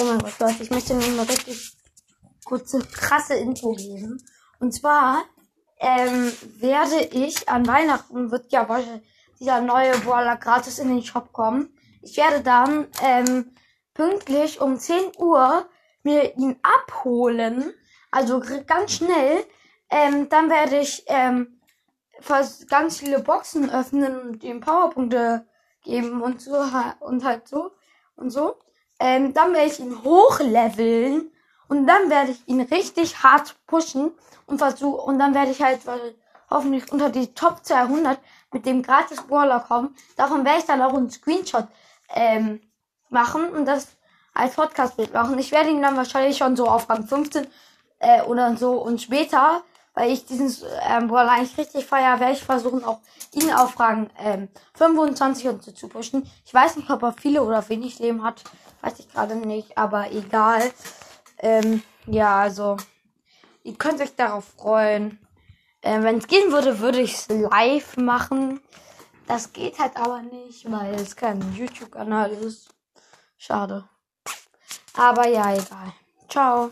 Oh mein Gott, Leute, ich möchte nur eine richtig kurze, krasse Info geben. Und zwar ähm, werde ich an Weihnachten, wird ja dieser neue Brawler gratis in den Shop kommen. Ich werde dann ähm, pünktlich um 10 Uhr mir ihn abholen. Also ganz schnell. Ähm, dann werde ich ähm, fast ganz viele Boxen öffnen und ihm Powerpunkte geben und so und halt so und so. Ähm, dann werde ich ihn hochleveln und dann werde ich ihn richtig hart pushen und versuchen und dann werde ich halt hoffentlich unter die Top 200 mit dem gratis Brawler kommen. Davon werde ich dann auch einen Screenshot ähm, machen und das als Podcast-Bild machen. Ich werde ihn dann wahrscheinlich schon so auf Rang 15 äh, oder so und später, weil ich diesen ähm, Brawler eigentlich richtig feier, werde ich versuchen auch ihn auf Rang ähm, 25 und so zu pushen. Ich weiß nicht, ob er viele oder wenig Leben hat, weiß ich gerade nicht, aber egal. Ähm, ja, also ihr könnt euch darauf freuen. Ähm, Wenn es gehen würde, würde ich es live machen. Das geht halt aber nicht, weil es kein YouTube-Kanal ist. Schade. Aber ja, egal. Ciao.